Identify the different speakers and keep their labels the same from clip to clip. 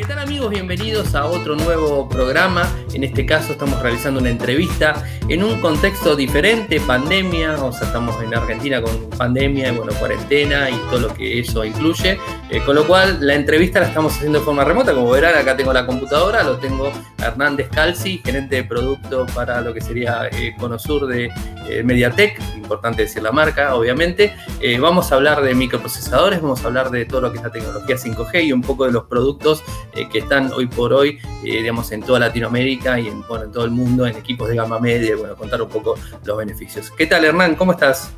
Speaker 1: ¿Qué tal amigos? Bienvenidos a otro nuevo programa. En este caso estamos realizando una entrevista en un contexto diferente, pandemia, o sea, estamos en Argentina con pandemia y bueno, cuarentena y todo lo que eso incluye. Eh, con lo cual la entrevista la estamos haciendo de forma remota. Como verán, acá tengo la computadora, lo tengo Hernández Calci, gerente de producto para lo que sería eh, Conosur de eh, Mediatek, importante decir la marca, obviamente. Vamos a hablar de microprocesadores, vamos a hablar de todo lo que es la tecnología 5G y un poco de los productos eh, que están hoy por hoy, eh, digamos, en toda Latinoamérica y en, bueno, en todo el mundo, en equipos de gama media, bueno, contar un poco los beneficios. ¿Qué tal, Hernán? ¿Cómo estás?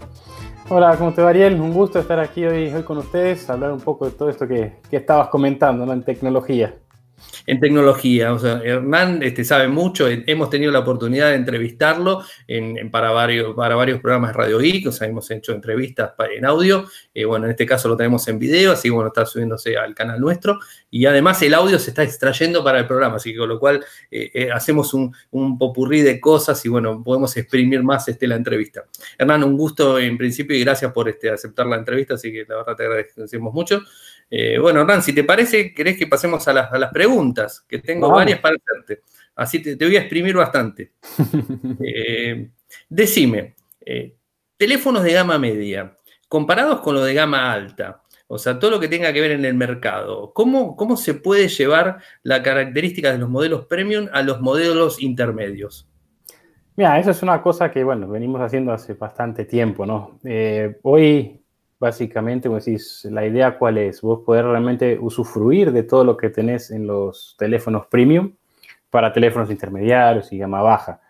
Speaker 2: Hola, ¿cómo te va, Ariel? Un gusto estar aquí hoy, hoy con ustedes, hablar un poco de todo esto que, que estabas comentando ¿no? en tecnología
Speaker 1: en tecnología. O Hernán este, sabe mucho, hemos tenido la oportunidad de entrevistarlo en, para, varios, para varios programas Radio Geek, o sea, hemos hecho entrevistas en audio, eh, bueno, en este caso lo tenemos en video, así que bueno, está subiéndose al canal nuestro, y además el audio se está extrayendo para el programa, así que con lo cual eh, eh, hacemos un, un, popurrí de cosas y bueno, podemos exprimir más este, la entrevista. Hernán, un gusto en principio y gracias por este, aceptar la entrevista, así que la verdad te agradecemos mucho. Eh, bueno, Hernán, si te parece, querés que pasemos a las, a las preguntas, que tengo Vamos. varias para hacerte. Así te, te, voy a exprimir bastante. eh, decime, eh, teléfonos de gama media, comparados con los de gama alta, o sea, todo lo que tenga que ver en el mercado, ¿cómo, cómo se puede llevar la característica de los modelos premium a los modelos intermedios?
Speaker 2: Mira, eso es una cosa que, bueno, venimos haciendo hace bastante tiempo, ¿no? Hoy básicamente, como decís, la idea cuál es, vos poder realmente usufruir de todo lo que tenés en los teléfonos premium para teléfonos intermediarios y gama baja.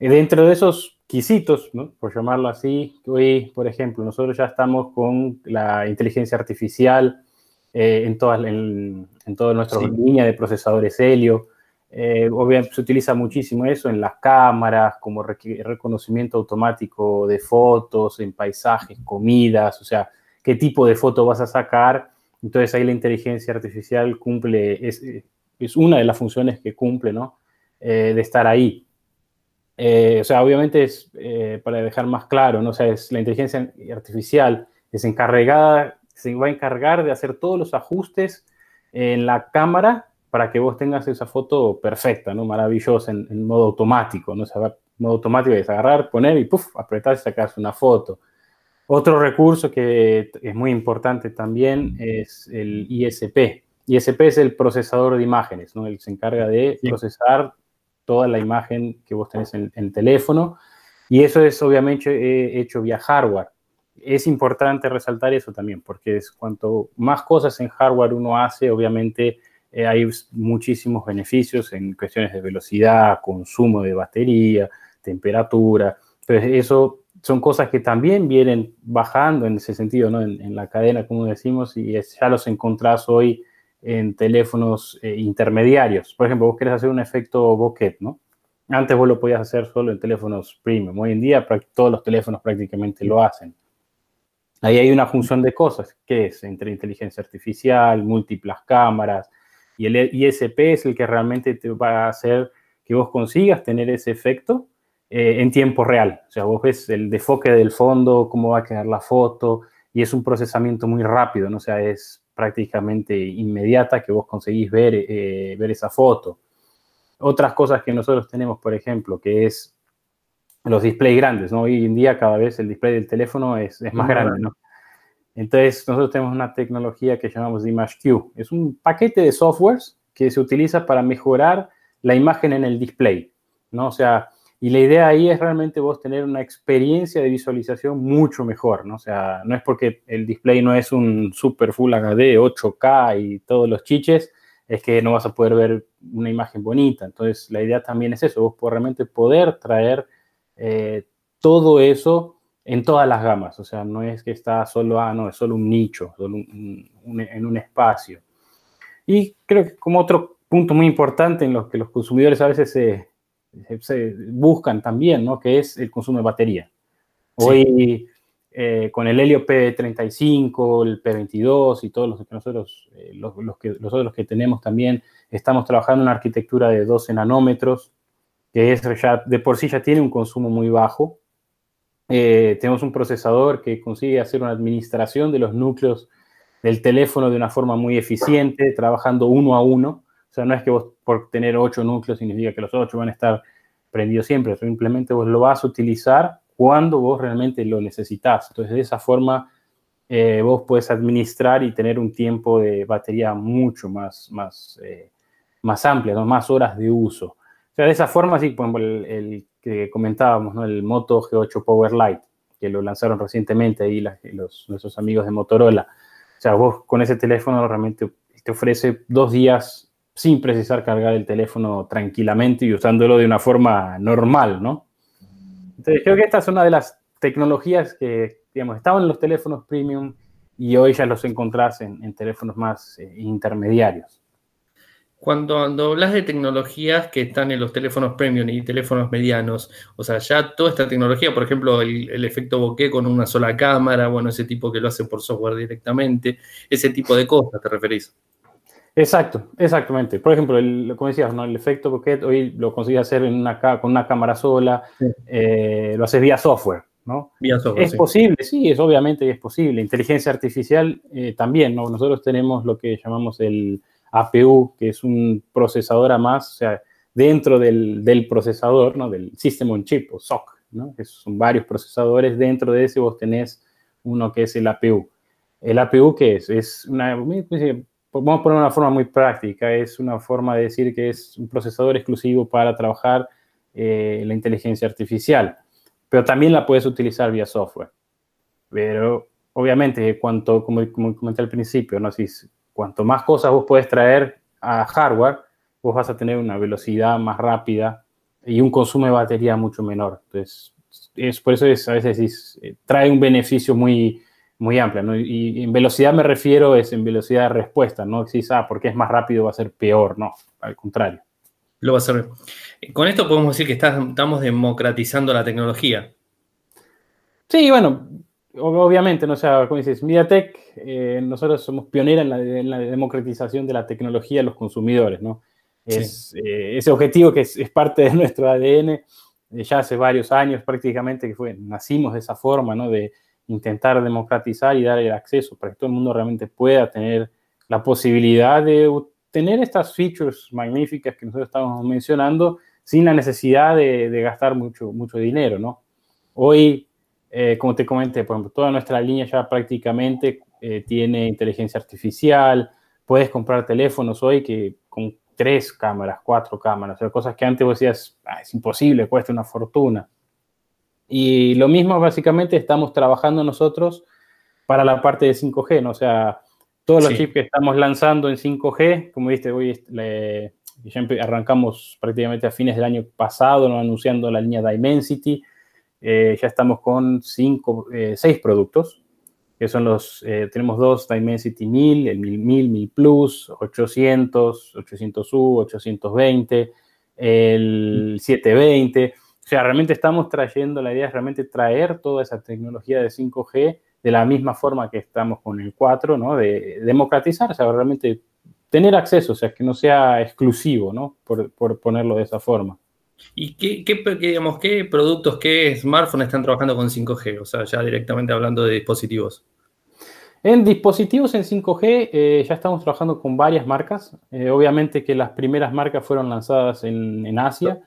Speaker 2: Y dentro de esos quisitos, ¿no? por llamarlo así, hoy, por ejemplo, nosotros ya estamos con la inteligencia artificial eh, en, todas, en, en toda nuestra sí. línea de procesadores Helio. Eh, obviamente se utiliza muchísimo eso en las cámaras, como reconocimiento automático de fotos, en paisajes, comidas, o sea, qué tipo de foto vas a sacar. Entonces ahí la inteligencia artificial cumple, es, es una de las funciones que cumple, ¿no? Eh, de estar ahí. Eh, o sea, obviamente es, eh, para dejar más claro, ¿no? O sea, es la inteligencia artificial es encargada, se va a encargar de hacer todos los ajustes en la cámara para que vos tengas esa foto perfecta, ¿no? Maravillosa en, en modo automático, ¿no? O sea, modo automático es agarrar, poner y puff, apretar y sacar una foto. Otro recurso que es muy importante también es el ISP. ISP es el procesador de imágenes, ¿no? Él se encarga de sí. procesar toda la imagen que vos tenés en el teléfono y eso es obviamente eh, hecho vía hardware. Es importante resaltar eso también, porque es cuanto más cosas en hardware uno hace, obviamente eh, hay muchísimos beneficios en cuestiones de velocidad, consumo de batería, temperatura. Entonces, eso son cosas que también vienen bajando en ese sentido, ¿no? En, en la cadena, como decimos, y es, ya los encontrás hoy en teléfonos eh, intermediarios. Por ejemplo, vos querés hacer un efecto bokeh, ¿no? Antes vos lo podías hacer solo en teléfonos premium. Hoy en día todos los teléfonos prácticamente lo hacen. Ahí hay una función de cosas, que es entre inteligencia artificial, múltiples cámaras, y el ISP es el que realmente te va a hacer que vos consigas tener ese efecto eh, en tiempo real. O sea, vos ves el defoque del fondo, cómo va a quedar la foto, y es un procesamiento muy rápido, ¿no? O sea, es prácticamente inmediata que vos conseguís ver, eh, ver esa foto. Otras cosas que nosotros tenemos, por ejemplo, que es los displays grandes, ¿no? Hoy en día cada vez el display del teléfono es, es más grande, ¿no? Entonces, nosotros tenemos una tecnología que llamamos ImageQ. Es un paquete de softwares que se utiliza para mejorar la imagen en el display, ¿no? O sea, y la idea ahí es realmente vos tener una experiencia de visualización mucho mejor, ¿no? O sea, no es porque el display no es un super full HD, 8K y todos los chiches, es que no vas a poder ver una imagen bonita. Entonces, la idea también es eso, vos realmente poder traer eh, todo eso en todas las gamas, o sea, no es que está solo, ah, no, es solo un nicho, solo un, un, en un espacio. Y creo que como otro punto muy importante en los que los consumidores a veces se, se buscan también, ¿no? Que es el consumo de batería. Hoy, sí. eh, con el Helio P35, el P22 y todos los que nosotros, eh, los, los, que, los otros que tenemos también, estamos trabajando en una arquitectura de 12 nanómetros, que es ya, de por sí ya tiene un consumo muy bajo, eh, tenemos un procesador que consigue hacer una administración de los núcleos del teléfono de una forma muy eficiente, trabajando uno a uno. O sea, no es que vos por tener ocho núcleos significa que los ocho van a estar prendidos siempre, simplemente vos lo vas a utilizar cuando vos realmente lo necesitas. Entonces, de esa forma, eh, vos puedes administrar y tener un tiempo de batería mucho más, más, eh, más amplio, más horas de uso. O sea, de esa forma, sí, por ejemplo, el, que comentábamos, ¿no? el Moto G8 Power Lite, que lo lanzaron recientemente ahí los, nuestros amigos de Motorola. O sea, vos con ese teléfono realmente te ofrece dos días sin precisar cargar el teléfono tranquilamente y usándolo de una forma normal, ¿no? Entonces, creo que esta es una de las tecnologías que, digamos, estaban en los teléfonos premium y hoy ya los encontrás en, teléfonos más eh, intermediarios.
Speaker 1: Cuando, hablas de tecnologías que están en los teléfonos premium y teléfonos medianos, o sea, ya toda esta tecnología, por ejemplo, el, efecto bokeh con una sola cámara, bueno, ese tipo que lo hace por software directamente, ese tipo de cosas, ¿te referís?
Speaker 2: Exacto, exactamente. Por ejemplo, el, como decías, ¿no? el efecto bokeh hoy lo consigues hacer en una, con una cámara sola, eh, lo haces vía software, ¿no? Vía software, Es posible, sí, es obviamente es posible. Inteligencia artificial eh, también, ¿no? Nosotros tenemos lo que llamamos el APU, que es un procesador a más, o sea, dentro del, del procesador, ¿no? Del System on Chip o SOC, ¿no? Que son varios procesadores, dentro de ese vos tenés uno que es el APU. ¿El APU qué es? Es una, vamos a poner una forma muy práctica, es una forma de decir que es un procesador exclusivo para trabajar eh, la inteligencia artificial, pero también la puedes utilizar vía software. Pero obviamente, cuanto, como, como comenté al principio, ¿no? si cuanto más cosas vos puedes traer a hardware, vos vas a tener una velocidad más rápida y un consumo de batería mucho menor. Entonces, es, por eso es, a veces eh, trae un beneficio muy, muy amplia. ¿no? Y, en velocidad me refiero es en velocidad de respuesta, no existe, ah, porque es más rápido va a ser peor, no, al contrario.
Speaker 1: Lo va a ser. Con esto podemos decir que estamos democratizando la tecnología.
Speaker 2: Sí, bueno, obviamente, ¿no? O sea, como dices, MediaTek, eh, nosotros somos pioneros en la, democratización de la tecnología a los consumidores, ¿no? Es, eh, ese objetivo que es, parte de nuestro ADN eh, ya hace varios años prácticamente que fue, nacimos de esa forma, ¿no? De intentar democratizar y dar el acceso para que todo el mundo realmente pueda tener la posibilidad de tener estas features magníficas que nosotros estamos mencionando sin la necesidad de, de gastar mucho, mucho dinero, ¿no? Hoy eh, como te comenté, por ejemplo, toda nuestra línea ya prácticamente eh, tiene inteligencia artificial. Puedes comprar teléfonos hoy que con tres cámaras, cuatro cámaras, o sea, cosas que antes vos decías, ah, es imposible, cuesta una fortuna. Y lo mismo básicamente estamos trabajando nosotros para la parte de 5G, ¿no? O sea, todos los chips que estamos lanzando en 5G, como viste, hoy ya arrancamos prácticamente a fines del año pasado, ¿no? anunciando la línea Dimensity, eh, ya estamos con cinco, eh, seis productos, que son los, eh, tenemos dos Dimensity 1000, el 1000, 1000, 1000 Plus, 800, 800U, 820, el 720. O sea, realmente estamos trayendo, la idea es realmente traer toda esa tecnología de 5G de la misma forma que estamos con el 4, ¿no? De democratizar, o sea, realmente tener acceso, o sea, que no sea exclusivo, ¿no? Por, por ponerlo de esa forma.
Speaker 1: ¿Y qué, qué, digamos, qué productos, qué smartphones están trabajando con 5G? O sea, ya directamente hablando de dispositivos.
Speaker 2: En dispositivos en 5G eh, ya estamos trabajando con varias marcas. Eh, obviamente que las primeras marcas fueron lanzadas en, Asia.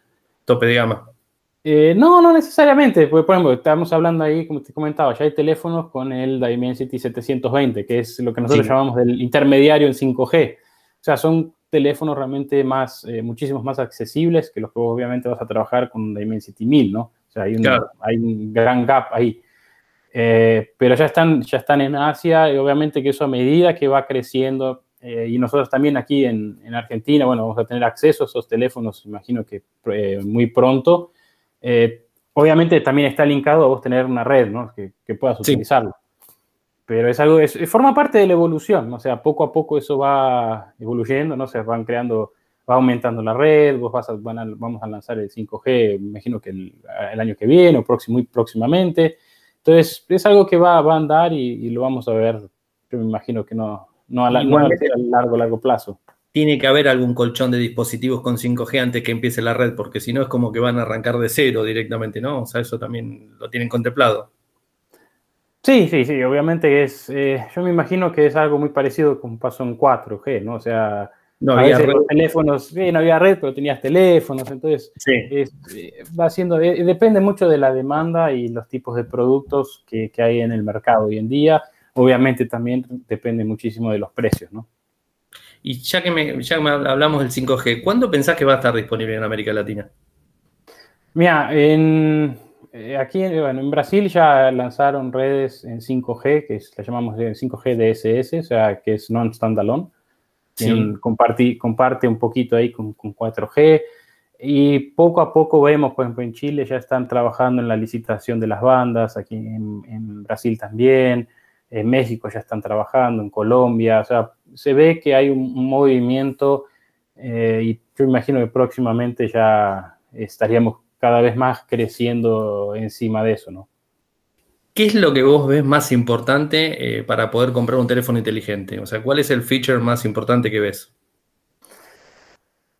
Speaker 1: Tope de gama.
Speaker 2: Eh, no, no necesariamente. Porque, por ejemplo, estamos hablando ahí, como te comentaba, ya hay teléfonos con el Dimensity 720, que es lo que nosotros llamamos del intermediario en 5G. O sea, son teléfonos realmente más, eh, muchísimos más accesibles que los que obviamente vas a trabajar con Dimensity 1000, ¿no? O sea, hay un, hay un gran gap ahí. Eh, pero ya están, ya están en Asia y obviamente que eso a medida que va creciendo eh, y nosotros también aquí en, en, Argentina, bueno, vamos a tener acceso a esos teléfonos, imagino que muy pronto. obviamente también está linkado a vos tener una red, ¿no? Que, que puedas utilizarlo pero es algo, es, forma parte de la evolución, o sea, poco a poco eso va evoluyendo, ¿no? Se van creando, va aumentando la red, vos vas a, vamos a lanzar el 5G, me imagino que el, año que viene o próximo, muy próximamente. Entonces, es algo que va, va a andar y, lo vamos a ver, yo me imagino que no, no, a, largo, largo plazo.
Speaker 1: Tiene que haber algún colchón de dispositivos con 5G antes que empiece la red, porque si no es como que van a arrancar de cero directamente, ¿no? O sea, eso también lo tienen contemplado.
Speaker 2: Sí, sí, sí, obviamente es, eh, yo me imagino que es algo muy parecido como pasó en 4G, ¿no? O sea, no había los teléfonos, sí, no había red, pero tenías teléfonos, entonces sí. es, eh, va haciendo, eh, depende mucho de la demanda y los tipos de productos que, que, hay en el mercado hoy en día. Obviamente también depende muchísimo de los precios, ¿no?
Speaker 1: Y ya que, me, ya hablamos del 5G, ¿cuándo pensás que va a estar disponible en América Latina?
Speaker 2: Mira, en, eh, aquí bueno, en Brasil ya lanzaron redes en 5G, que es, la llamamos 5G DSS, o sea, que es non-standalone. Sí. Comparte, comparte un poquito ahí con, con, 4G. Y poco a poco vemos, por ejemplo, en Chile ya están trabajando en la licitación de las bandas, aquí en, en Brasil también, en México ya están trabajando, en Colombia, o sea, se ve que hay un, un movimiento eh, y yo imagino que próximamente ya estaríamos cada vez más creciendo encima de eso, ¿no?
Speaker 1: ¿Qué es lo que vos ves más importante eh, para poder comprar un teléfono inteligente? O sea, ¿cuál es el feature más importante que ves?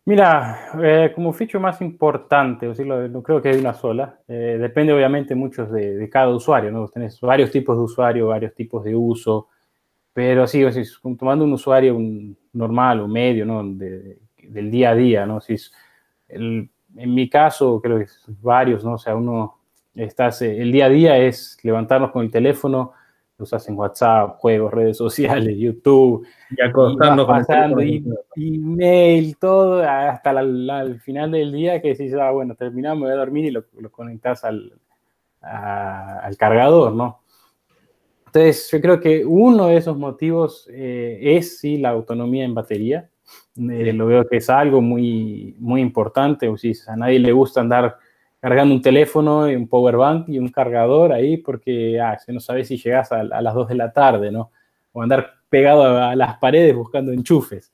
Speaker 2: Mira, eh, como feature más importante, no creo que hay una sola. Eh, depende obviamente mucho de, de, cada usuario, ¿no? Tenés varios tipos de usuario, varios tipos de uso, pero sí, o sea, tomando un usuario un normal o medio, ¿no? De, del día a día, ¿no? Si es el, en mi caso, creo que varios, ¿no? O sea, uno, estás, el día a día es levantarnos con el teléfono, usas en WhatsApp, juegos, redes sociales, YouTube,
Speaker 1: y acostarnos
Speaker 2: pasando, y, email, todo, hasta el final del día que decís, ah, bueno, terminamos, voy a dormir y lo, lo conectas al, a, al cargador, ¿no? Entonces, yo creo que uno de esos motivos eh, es, sí, la autonomía en batería. Eh, lo veo que es algo muy, muy importante. O si a nadie le gusta andar cargando un teléfono y un power bank y un cargador ahí porque ah, se no sabe si llegas a, a, las 2 de la tarde, ¿no? O andar pegado a, a las paredes buscando enchufes.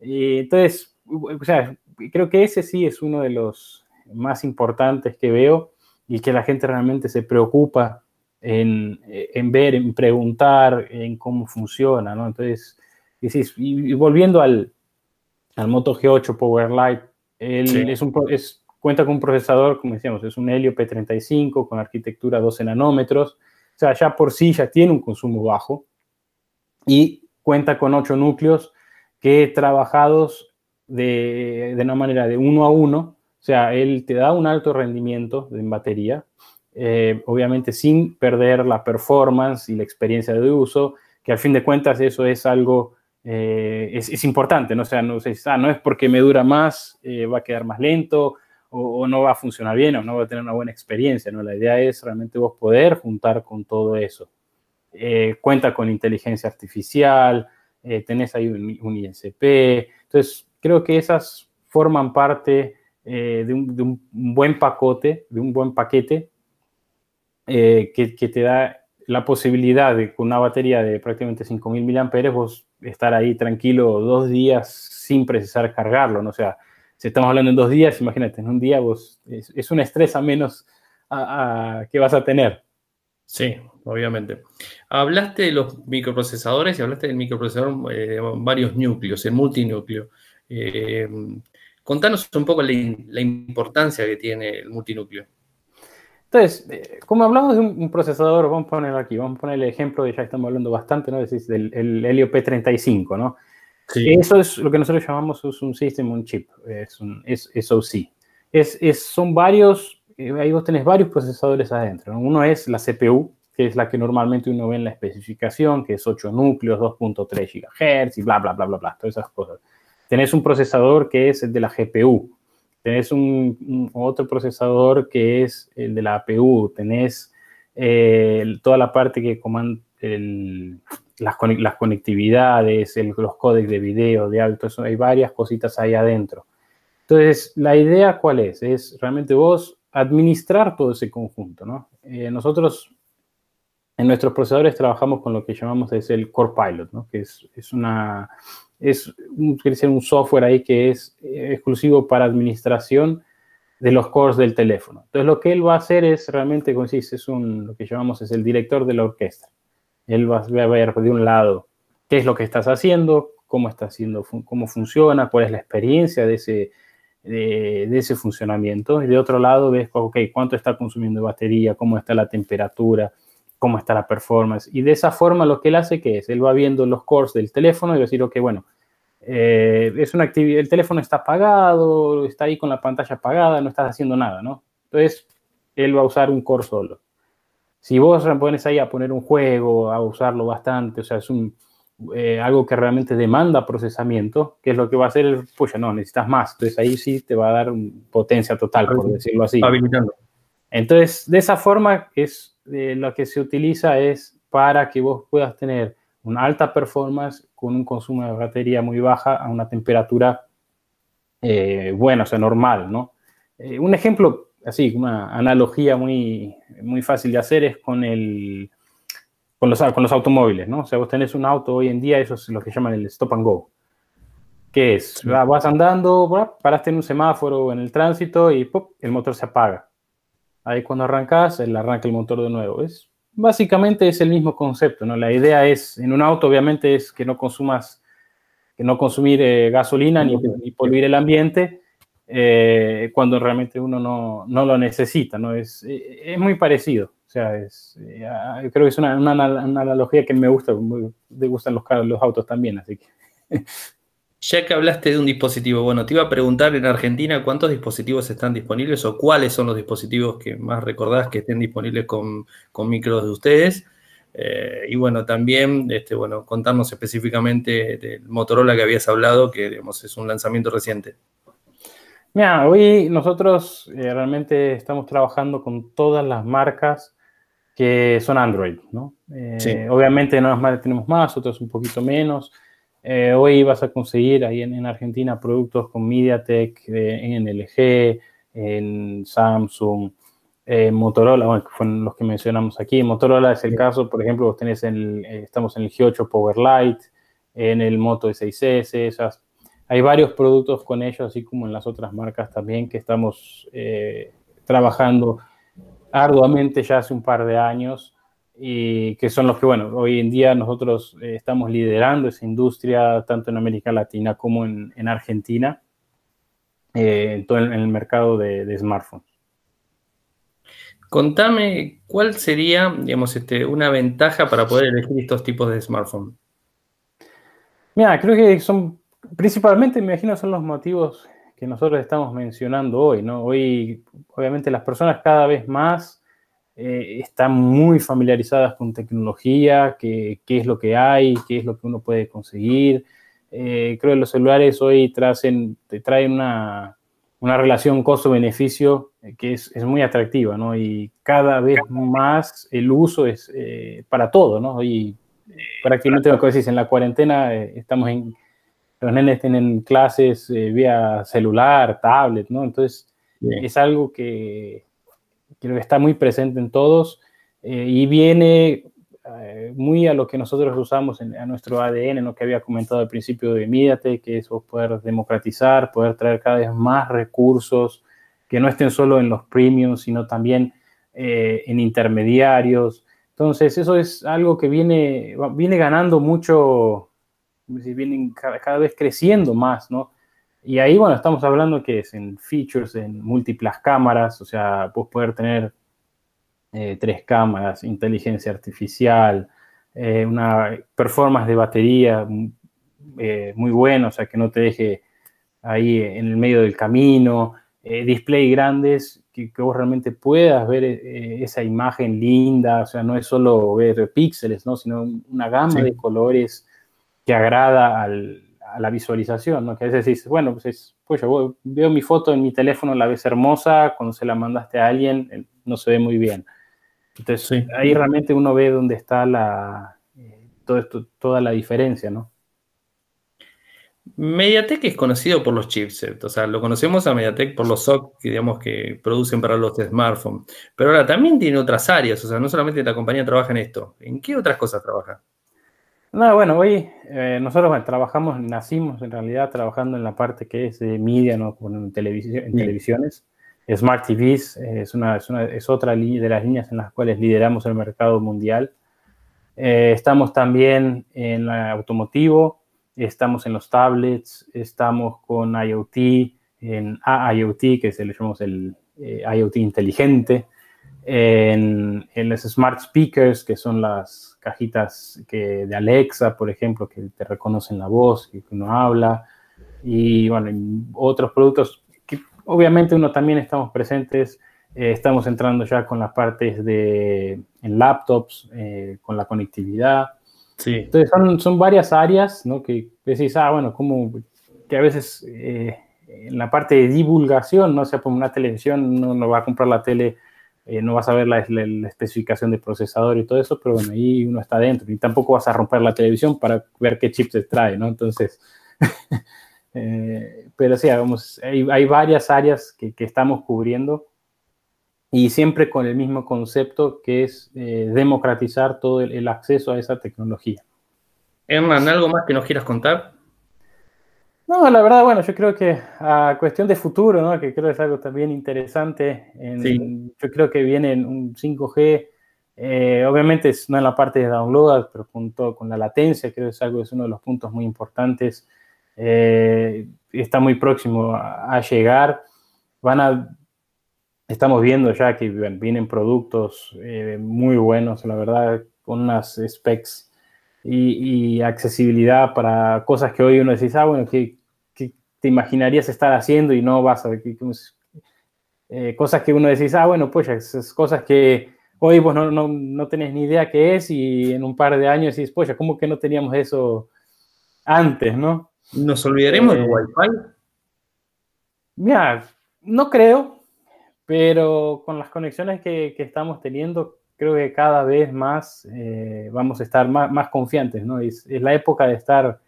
Speaker 2: Y entonces, o sea, creo que ese sí es uno de los más importantes que veo y que la gente realmente se preocupa en, en ver, en preguntar, en cómo funciona, ¿no? Entonces, y, y volviendo al, al Moto G8 Powerlite. Él sí. es un, es, cuenta con un procesador, como decíamos, es un Helio P35 con arquitectura 12 nanómetros. O sea, ya por sí ya tiene un consumo bajo y cuenta con 8 núcleos que trabajados de, de una manera de uno a uno. O sea, él te da un alto rendimiento en batería, eh, obviamente sin perder la performance y la experiencia de uso, que al fin de cuentas eso es algo eh, es, es, importante, ¿no? O sea, no, ah, no es porque me dura más, eh, va a quedar más lento o, o, no va a funcionar bien o no va a tener una buena experiencia, ¿no? La idea es realmente vos poder juntar con todo eso. Eh, cuenta con inteligencia artificial, eh, tenés ahí un, un, ISP, entonces creo que esas forman parte eh, de un, de, un, buen pacote, de un buen paquete que, que te da la posibilidad de con una batería de prácticamente 5.000 mAh vos estar ahí tranquilo dos días sin precisar cargarlo, ¿no? O sea, si estamos hablando en dos días, imagínate, en un día vos, es, es un estrés a menos que vas a tener.
Speaker 1: Sí, obviamente. Hablaste de los microprocesadores y hablaste del microprocesador eh, varios núcleos, el multinúcleo. Eh, contanos un poco la importancia que tiene el multinúcleo.
Speaker 2: Entonces, eh, como hablamos de un, un, procesador, vamos a poner aquí, vamos a poner el ejemplo de ya estamos hablando bastante, ¿no? Decís del el Helio P35, ¿no? Sí. Eso es lo que nosotros llamamos es un System on Chip, es un es SoC. Es, es, son varios, eh, ahí vos tenés varios procesadores adentro. ¿no? Uno es la CPU, que es la que normalmente uno ve en la especificación, que es 8 núcleos, 2.3 GHz y bla, bla, bla, bla, bla, todas esas cosas. Tenés un procesador que es el de la GPU, tenés un, otro procesador que es el de la APU, tenés eh, toda la parte que comanda las, conectividades, los códecs de video, de audio, eso, hay varias cositas ahí adentro. Entonces, la idea cuál es? Es realmente vos administrar todo ese conjunto, ¿no? Eh, nosotros en nuestros procesadores trabajamos con lo que llamamos es el Core Pilot, ¿no? Que es, es una es un, software ahí que es eh, exclusivo para administración de los cores del teléfono. Entonces, lo que él va a hacer es realmente, como dice, es un, lo que llamamos es el director de la orquesta. Él va a ver de un lado qué es lo que estás haciendo, cómo está haciendo, cómo funciona, cuál es la experiencia de ese, de, ese funcionamiento. Y de otro lado ves, ok, cuánto está consumiendo de batería, cómo está la temperatura, cómo está la performance. Y de esa forma lo que él hace, que es? Él va viendo los cores del teléfono y va a decir, ok, bueno, eh, es una actividad, el teléfono está apagado, está ahí con la pantalla apagada, no estás haciendo nada, ¿no? Entonces, él va a usar un core solo. Si vos pones ahí a poner un juego, a usarlo bastante, o sea, es un, eh, algo que realmente demanda procesamiento, que es lo que va a hacer el, pucha, no, necesitas más. Entonces ahí sí te va a dar potencia total, por decirlo así. Entonces, de esa forma, es eh, lo que se utiliza es para que vos puedas tener una alta performance con un consumo de batería muy baja a una temperatura eh, buena, o sea, normal, ¿no? un ejemplo así, una analogía muy, muy fácil de hacer es con, el, con, los, con los automóviles, ¿no? O sea, vos tenés un auto hoy en día, eso es lo que llaman el stop and go. ¿Qué es? Vas andando, paraste en un semáforo en el tránsito y ¡pop! el motor se apaga. Ahí cuando arrancas, él arranca el motor de nuevo. Es, básicamente es el mismo concepto, ¿no? La idea es, en un auto obviamente es que no consumas, que no consumir eh, gasolina ni, ni el ambiente, eh, cuando realmente uno no, no, lo necesita, ¿no? Es, eh, es muy parecido. O sea, es, eh, ah, creo que es una, una, analogía que me gusta, me gustan los, los autos también, así que...
Speaker 1: Ya que hablaste de un dispositivo, bueno, te iba a preguntar en Argentina cuántos dispositivos están disponibles o cuáles son los dispositivos que más recordás que estén disponibles con, con micros de ustedes. y bueno, también, este, bueno, contarnos específicamente del Motorola que habías hablado, que digamos, es un lanzamiento reciente.
Speaker 2: Mira, hoy nosotros eh, realmente estamos trabajando con todas las marcas que son Android, ¿no? Eh, obviamente no más tenemos más, otros un poquito menos. Eh, hoy vas a conseguir ahí en, Argentina productos con MediaTek, en LG, en Samsung, Motorola, bueno, que fueron los que mencionamos aquí. Motorola es el caso, por ejemplo, vos tenés el, estamos en el G8 Powerlight, en el Moto E6S, esas. Hay varios productos con ellos, así como en las otras marcas también, que estamos eh, trabajando arduamente ya hace un par de años y que son los que, bueno, hoy en día nosotros eh, estamos liderando esa industria tanto en América Latina como en, Argentina, eh, en todo el, el mercado de, de, smartphones.
Speaker 1: Contame cuál sería, digamos, este, una ventaja para poder elegir estos tipos de smartphones.
Speaker 2: Mira, creo que son Principalmente, me imagino, son los motivos que nosotros estamos mencionando hoy, ¿no? Hoy, obviamente, las personas cada vez más eh, están muy familiarizadas con tecnología, qué es lo que hay, qué es lo que uno puede conseguir. Eh, creo que los celulares hoy traen, te traen una, una relación costo-beneficio eh, que es, es, muy atractiva, ¿no? Y cada vez más el uso es para todo, ¿no? Y prácticamente lo que decís, en la cuarentena estamos en los nenes tienen clases eh, vía celular, tablet, ¿no? Entonces, es algo que creo que está muy presente en todos eh, y viene eh, muy a lo que nosotros usamos en, a nuestro ADN, lo que había comentado al principio de Mídate, que es poder democratizar, poder traer cada vez más recursos que no estén solo en los premiums, sino también en intermediarios. Entonces, eso es algo que viene, viene ganando mucho vienen cada, vez creciendo más, ¿no? Y ahí, bueno, estamos hablando que es en features, en múltiples cámaras, o sea, puedes poder tener eh, tres cámaras, inteligencia artificial, eh, una performance de batería mm, eh, muy buena, o sea, que no te deje ahí en el medio del camino, display grandes, que, que, vos realmente puedas ver esa imagen linda, o sea, no es solo ver píxeles, ¿no? Sino una gama de colores que agrada a la visualización, ¿no? Que a veces dices, bueno, pues, es, pues yo veo mi foto en mi teléfono, la ves hermosa, cuando se la mandaste a alguien, no se ve muy bien. Entonces, ahí realmente uno ve dónde está la, eh, todo esto, toda la diferencia, ¿no?
Speaker 1: Mediatek es conocido por los chipsets, o sea, lo conocemos a Mediatek por los SOC que digamos que producen para los smartphones, pero ahora también tiene otras áreas, o sea, no solamente la compañía trabaja en esto, ¿en qué otras cosas trabaja?
Speaker 2: No, bueno, hoy eh, nosotros trabajamos, nacimos en realidad trabajando en la parte que es de media, ¿no? en, televisión, en televisiones. Smart TVs es, una, es, una, es otra de las líneas en las cuales lideramos el mercado mundial. Eh, estamos también en el automotivo, estamos en los tablets, estamos con IoT, en AIoT, que se le llamamos el eh, IoT inteligente. En, en, los smart speakers, que son las cajitas que, de Alexa, por ejemplo, que te reconocen la voz que uno habla, y bueno, otros productos que obviamente uno también estamos presentes, eh, estamos entrando ya con las partes de en laptops, eh, con la conectividad. Sí. Entonces son, son varias áreas, ¿no? Que decís, ah, bueno, como que a veces eh, en la parte de divulgación, no o sea, por una televisión no, no va a comprar la tele eh, no vas a ver la, especificación de procesador y todo eso, pero bueno, ahí uno está dentro y tampoco vas a romper la televisión para ver qué chip se trae, ¿no? Entonces, eh, pero sí, vamos, hay, hay, varias áreas que, estamos cubriendo y siempre con el mismo concepto que es eh, democratizar todo el, el acceso a esa tecnología.
Speaker 1: Hernán, ¿algo más que nos quieras contar?
Speaker 2: No, la verdad, bueno, yo creo que a cuestión de futuro, ¿no? que creo que es algo también interesante, yo creo que viene un 5G, eh, obviamente es no en la parte de download, pero junto con la latencia, creo que es algo, es uno de los puntos muy importantes, eh, está muy próximo a, llegar, van a, estamos viendo ya que vienen productos eh, muy buenos, la verdad, con unas specs y, accesibilidad para cosas que hoy uno dice, ah, bueno, que, te imaginarías estar haciendo y no vas a ver, eh, cosas que uno decís, ah, bueno, pues esas cosas que hoy vos no, no, no, tenés ni idea qué es y en un par de años decís, pues, ¿cómo que no teníamos eso antes, no?
Speaker 1: ¿Nos olvidaremos del eh, Wi-Fi?
Speaker 2: Mira, no creo, pero con las conexiones que, que estamos teniendo, creo que cada vez más eh, vamos a estar más, más confiantes, ¿no? Es, es, la época de estar,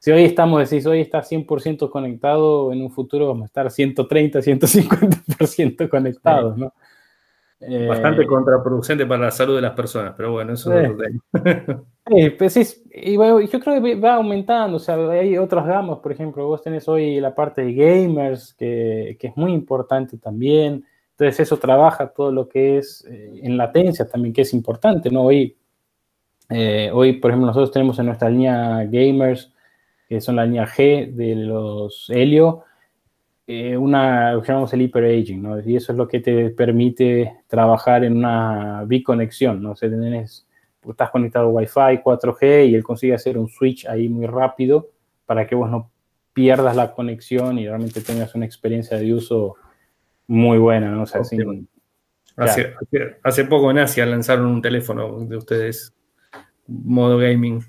Speaker 2: si hoy estamos, decís, hoy está 100% conectado, en un futuro vamos a estar 130, 150% conectados, ¿no?
Speaker 1: Bastante eh, contraproducente para la salud de las personas, pero bueno, eso
Speaker 2: es eh, pues sí, y bueno, yo creo que va aumentando, o sea, hay otras gamas, por ejemplo, vos tenés hoy la parte de gamers, que, que es muy importante también, entonces eso trabaja todo lo que es eh, en latencia también, que es importante, ¿no? Hoy, eh, hoy, por ejemplo, nosotros tenemos en nuestra línea gamers, que son la línea G de los Helio, eh, una, llamamos el hyperaging, ¿no? Y eso es lo que te permite trabajar en una biconexión, ¿no? O sea, tenés, estás conectado a Wi-Fi, 4G y él consigue hacer un switch ahí muy rápido para que vos no pierdas la conexión y realmente tengas una experiencia de uso muy buena, ¿no? O sea,
Speaker 1: hace, hace, poco en Asia lanzaron un teléfono de ustedes, modo gaming.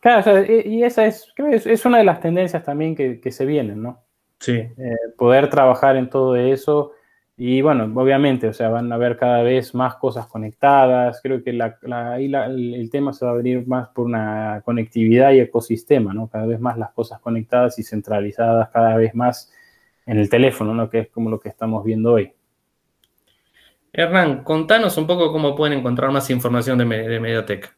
Speaker 2: Claro, y esa es, creo es, es, una de las tendencias también que, que se vienen, ¿no?
Speaker 1: Sí.
Speaker 2: Eh, poder trabajar en todo eso. Y bueno, obviamente, o sea, van a haber cada vez más cosas conectadas. Creo que la, la, el tema se va a venir más por una conectividad y ecosistema, ¿no? Cada vez más las cosas conectadas y centralizadas, cada vez más en el teléfono, ¿no? que es como lo que estamos viendo hoy.
Speaker 1: Hernán, contanos un poco cómo pueden encontrar más información de, de Mediatek.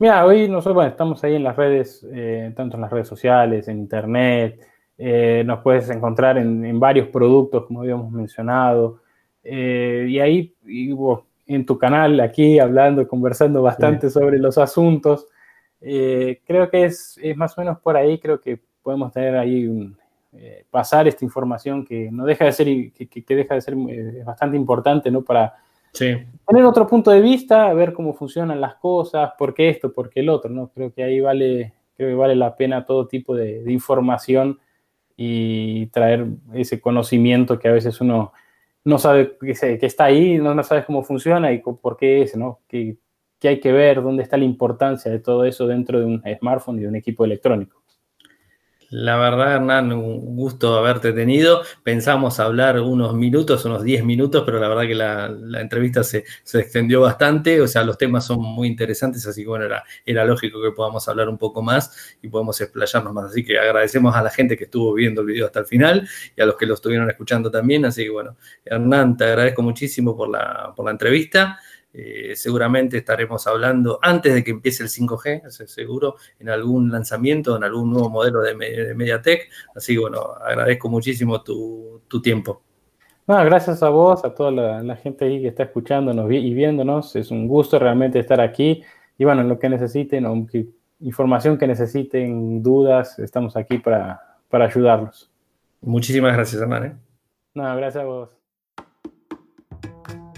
Speaker 2: Mira, hoy nosotros estamos ahí en las redes, eh, tanto en las redes sociales, en internet, eh, nos puedes encontrar en, varios productos, como habíamos mencionado, eh, y ahí en tu canal, aquí hablando, conversando bastante sobre los asuntos. creo que es, es, más o menos por ahí, creo que podemos tener ahí un, pasar esta información que no deja de ser, que, que deja de ser eh, bastante importante, ¿no? Para tener otro punto de vista, ver cómo funcionan las cosas, por qué esto, por qué el otro, ¿no? Creo que ahí vale, creo que vale la pena todo tipo de, información y traer ese conocimiento que a veces uno no sabe que, está ahí, no, sabes cómo funciona y por qué es, ¿no? Que, que hay que ver dónde está la importancia de todo eso dentro de un smartphone y de un equipo electrónico.
Speaker 1: La verdad, Hernán, un gusto haberte tenido. Pensamos hablar unos minutos, unos 10 minutos, pero la verdad que la, entrevista se, extendió bastante. O sea, los temas son muy interesantes, así que bueno, era, era lógico que podamos hablar un poco más y podemos explayarnos más. Así que agradecemos a la gente que estuvo viendo el video hasta el final y a los que lo estuvieron escuchando también. Así que bueno, Hernán, te agradezco muchísimo por la, por la entrevista. Eh, seguramente estaremos hablando antes de que empiece el 5G, seguro, en algún lanzamiento, en algún nuevo modelo de, MediaTek. Así que bueno, agradezco muchísimo tu, tiempo.
Speaker 2: gracias a vos, a toda la, gente ahí que está escuchándonos y viéndonos. Es un gusto realmente estar aquí. Y bueno, lo que necesiten, información que necesiten, dudas, estamos aquí para, para ayudarlos.
Speaker 1: Muchísimas gracias, Hernán. ¿eh?
Speaker 2: No, gracias a vos.